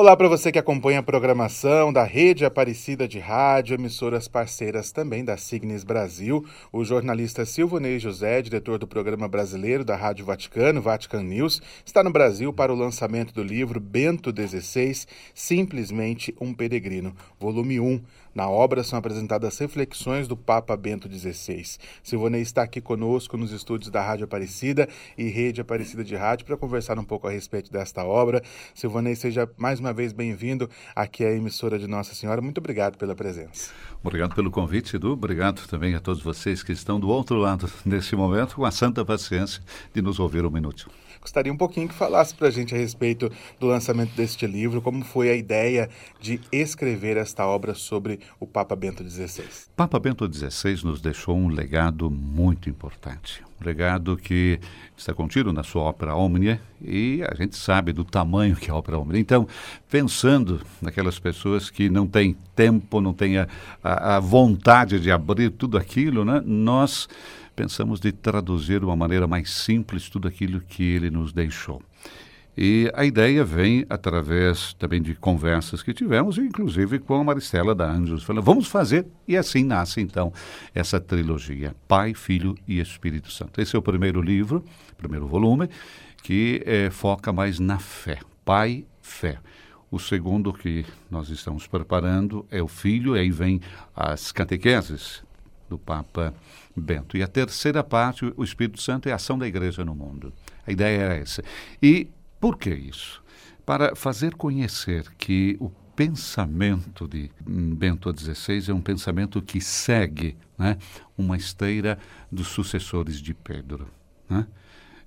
Olá para você que acompanha a programação da Rede Aparecida de Rádio, emissoras parceiras também da Signes Brasil. O jornalista Silvonei José, diretor do programa brasileiro da Rádio Vaticano, Vatican News, está no Brasil para o lançamento do livro Bento XVI, Simplesmente um Peregrino, volume 1. Na obra são apresentadas reflexões do Papa Bento XVI. Silvonei está aqui conosco nos estúdios da Rádio Aparecida e Rede Aparecida de Rádio para conversar um pouco a respeito desta obra. Silvonei, seja mais uma vez bem-vindo aqui à emissora de Nossa Senhora. Muito obrigado pela presença. Obrigado pelo convite, Edu. Obrigado também a todos vocês que estão do outro lado nesse momento, com a santa paciência de nos ouvir um minuto. Gostaria um pouquinho que falasse para a gente a respeito do lançamento deste livro, como foi a ideia de escrever esta obra sobre o Papa Bento XVI. Papa Bento XVI nos deixou um legado muito importante. Um legado que está contido na sua ópera Omnia e a gente sabe do tamanho que é a ópera Omnia. Então, pensando naquelas pessoas que não têm tempo, não têm a, a, a vontade de abrir tudo aquilo, né? nós pensamos de traduzir de uma maneira mais simples tudo aquilo que ele nos deixou. E a ideia vem através também de conversas que tivemos, inclusive com a Maristela da Anjos, falando, vamos fazer, e assim nasce então essa trilogia, Pai, Filho e Espírito Santo. Esse é o primeiro livro, primeiro volume, que é, foca mais na fé, Pai, Fé. O segundo que nós estamos preparando é o Filho, e aí vem as catequeses do Papa Bento. E a terceira parte, o Espírito Santo, é a ação da igreja no mundo. A ideia era essa. E por que isso? Para fazer conhecer que o pensamento de Bento XVI é um pensamento que segue né, uma esteira dos sucessores de Pedro. Né?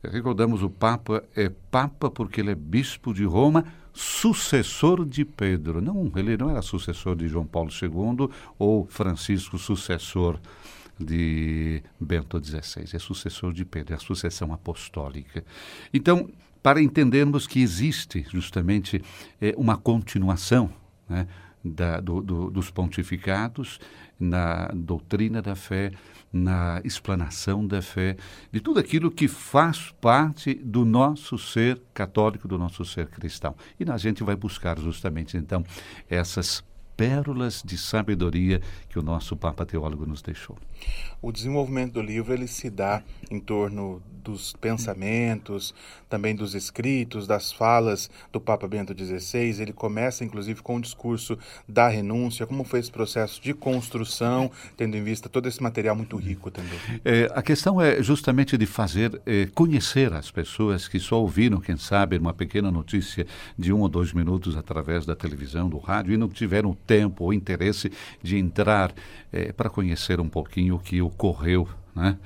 Recordamos, o Papa é Papa porque ele é bispo de Roma, sucessor de Pedro. Não, ele não era sucessor de João Paulo II ou Francisco, sucessor de Bento XVI, é sucessor de Pedro, é a sucessão apostólica. Então, para entendermos que existe justamente é, uma continuação né, da, do, do, dos pontificados na doutrina da fé, na explanação da fé, de tudo aquilo que faz parte do nosso ser católico, do nosso ser cristão. E a gente vai buscar justamente então essas pérolas de sabedoria que o nosso Papa Teólogo nos deixou. O desenvolvimento do livro ele se dá em torno dos pensamentos, também dos escritos, das falas do Papa Bento XVI. Ele começa, inclusive, com o discurso da renúncia. Como foi esse processo de construção, tendo em vista todo esse material muito rico também? É, a questão é justamente de fazer é, conhecer as pessoas que só ouviram, quem sabe, uma pequena notícia de um ou dois minutos através da televisão, do rádio, e não tiveram tempo ou interesse de entrar é, para conhecer um pouquinho o que ocorreu né,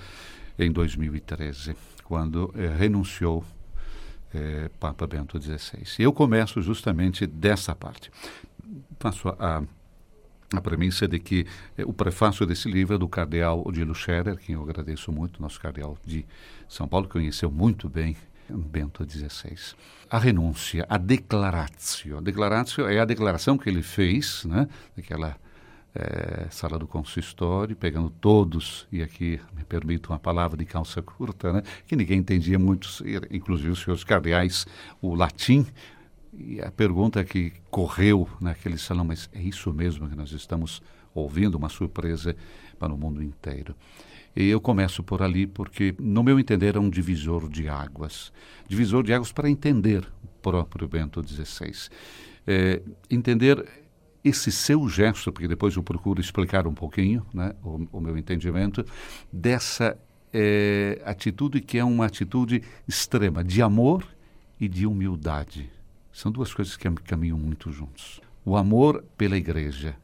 em 2013, quando é, renunciou é, Papa Bento XVI. Eu começo justamente dessa parte. Faço a, a premissa de que o prefácio desse livro é do cardeal Odilo Scherer, quem eu agradeço muito, nosso cardeal de São Paulo, que conheceu muito bem Bento XVI. A renúncia, a declaratio. A declaratio é a declaração que ele fez, né, naquela é, sala do consistório, pegando todos, e aqui me permito uma palavra de calça curta, né, que ninguém entendia muito, inclusive os senhores cardeais, o latim, e a pergunta que correu naquele salão, mas é isso mesmo que nós estamos ouvindo, uma surpresa para o mundo inteiro. E eu começo por ali porque, no meu entender, é um divisor de águas. Divisor de águas para entender o próprio Bento XVI. É, entender esse seu gesto, porque depois eu procuro explicar um pouquinho né, o, o meu entendimento, dessa é, atitude que é uma atitude extrema de amor e de humildade. São duas coisas que caminham muito juntos. O amor pela igreja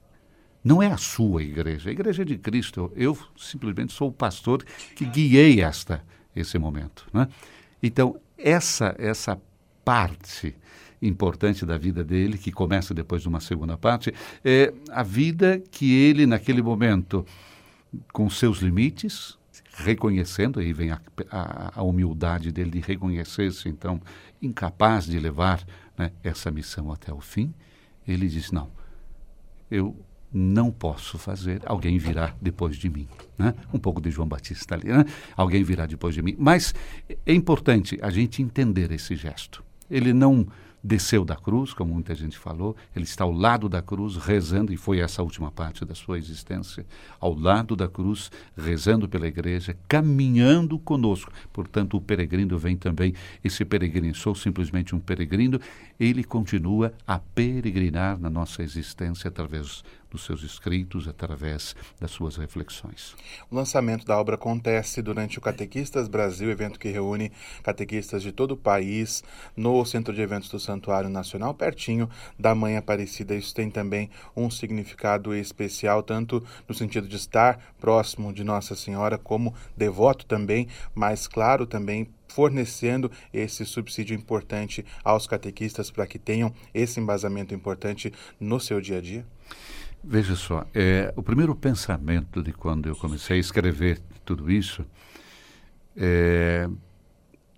não é a sua igreja, a igreja é de Cristo. Eu simplesmente sou o pastor que guiei esta esse momento, né? Então, essa essa parte importante da vida dele, que começa depois de uma segunda parte, é a vida que ele naquele momento com seus limites, reconhecendo, aí vem a, a, a humildade dele de reconhecer-se, então, incapaz de levar né, essa missão até o fim, ele diz: Não, eu não posso fazer, alguém virá depois de mim. Né? Um pouco de João Batista ali, né? alguém virá depois de mim. Mas é importante a gente entender esse gesto. Ele não desceu da cruz, como muita gente falou, ele está ao lado da cruz, rezando, e foi essa última parte da sua existência, ao lado da cruz, rezando pela igreja, caminhando conosco. Portanto, o peregrino vem também, esse peregrino, sou simplesmente um peregrino, ele continua a peregrinar na nossa existência através dos seus escritos, através das suas reflexões. O lançamento da obra acontece durante o Catequistas Brasil, evento que reúne catequistas de todo o país no Centro de Eventos do Santuário Nacional, pertinho da Mãe Aparecida. Isso tem também um significado especial, tanto no sentido de estar próximo de Nossa Senhora, como devoto também, mas claro também fornecendo esse subsídio importante aos catequistas para que tenham esse embasamento importante no seu dia a dia? Veja só, é, o primeiro pensamento de quando eu comecei a escrever tudo isso é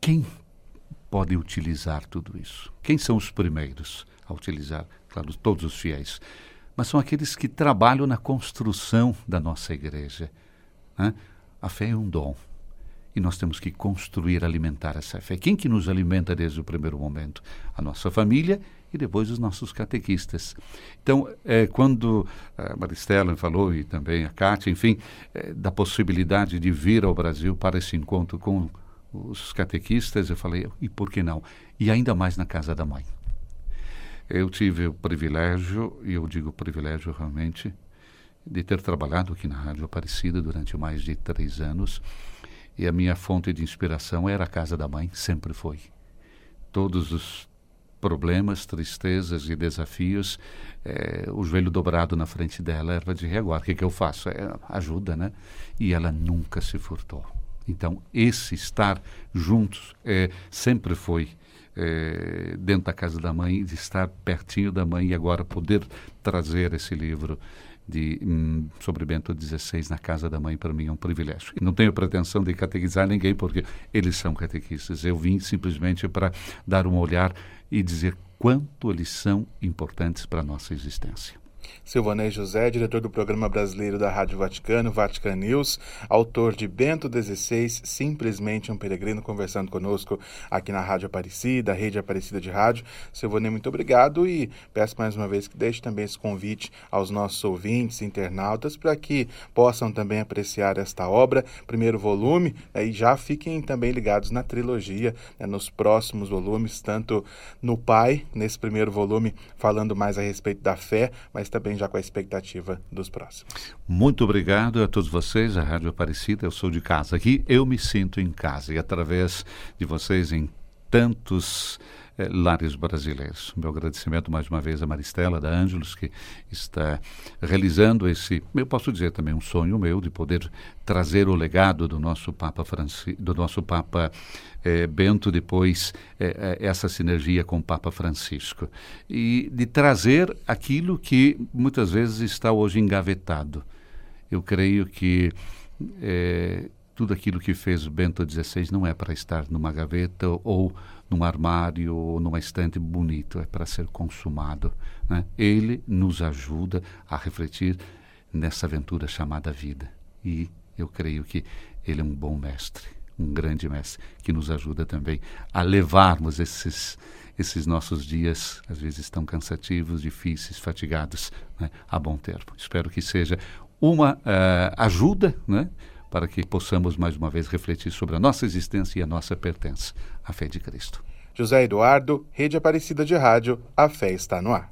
quem pode utilizar tudo isso? Quem são os primeiros a utilizar? Claro, todos os fiéis. Mas são aqueles que trabalham na construção da nossa igreja. Né? A fé é um dom. E nós temos que construir, alimentar essa fé. Quem que nos alimenta desde o primeiro momento? A nossa família e depois os nossos catequistas. Então, é, quando a Maristela falou, e também a Cátia, enfim, é, da possibilidade de vir ao Brasil para esse encontro com os catequistas, eu falei, e por que não? E ainda mais na casa da mãe. Eu tive o privilégio, e eu digo privilégio realmente, de ter trabalhado aqui na Rádio Aparecida durante mais de três anos. E a minha fonte de inspiração era a casa da mãe, sempre foi. Todos os problemas, tristezas e desafios, é, o joelho dobrado na frente dela, erva de reguar. O que, que eu faço? É, ajuda, né? E ela nunca se furtou. Então, esse estar juntos é, sempre foi é, dentro da casa da mãe, de estar pertinho da mãe e agora poder trazer esse livro de, hum, sobre Bento XVI na casa da mãe, para mim é um privilégio. Não tenho pretensão de catequizar ninguém, porque eles são catequistas. Eu vim simplesmente para dar um olhar e dizer quanto eles são importantes para a nossa existência. Silvanei José, diretor do programa brasileiro da Rádio Vaticano, Vatican News, autor de Bento XVI, simplesmente um peregrino, conversando conosco aqui na Rádio Aparecida, Rede Aparecida de Rádio. Silvanei, muito obrigado e peço mais uma vez que deixe também esse convite aos nossos ouvintes, internautas, para que possam também apreciar esta obra, primeiro volume, né, e já fiquem também ligados na trilogia, né, nos próximos volumes, tanto no Pai, nesse primeiro volume, falando mais a respeito da fé, mas também já com a expectativa dos próximos. Muito obrigado a todos vocês, a Rádio Aparecida. Eu sou de casa aqui, eu me sinto em casa e através de vocês em tantos eh, lares brasileiros. Meu agradecimento mais uma vez a Maristela da Ângelos, que está realizando esse, eu posso dizer também um sonho meu de poder trazer o legado do nosso Papa Franci, do nosso Papa eh, Bento, depois eh, eh essa sinergia com o Papa Francisco e de trazer aquilo que muitas vezes está hoje engavetado. Eu creio que eh, tudo aquilo que fez Bento XVI não é para estar numa gaveta ou num armário ou numa estante bonito, é para ser consumado. Né? Ele nos ajuda a refletir nessa aventura chamada vida. E eu creio que ele é um bom mestre, um grande mestre, que nos ajuda também a levarmos esses, esses nossos dias, às vezes tão cansativos, difíceis, fatigados, né? a bom termo. Espero que seja uma uh, ajuda, né? Para que possamos mais uma vez refletir sobre a nossa existência e a nossa pertença à fé de Cristo. José Eduardo, Rede Aparecida de Rádio, a fé está no ar.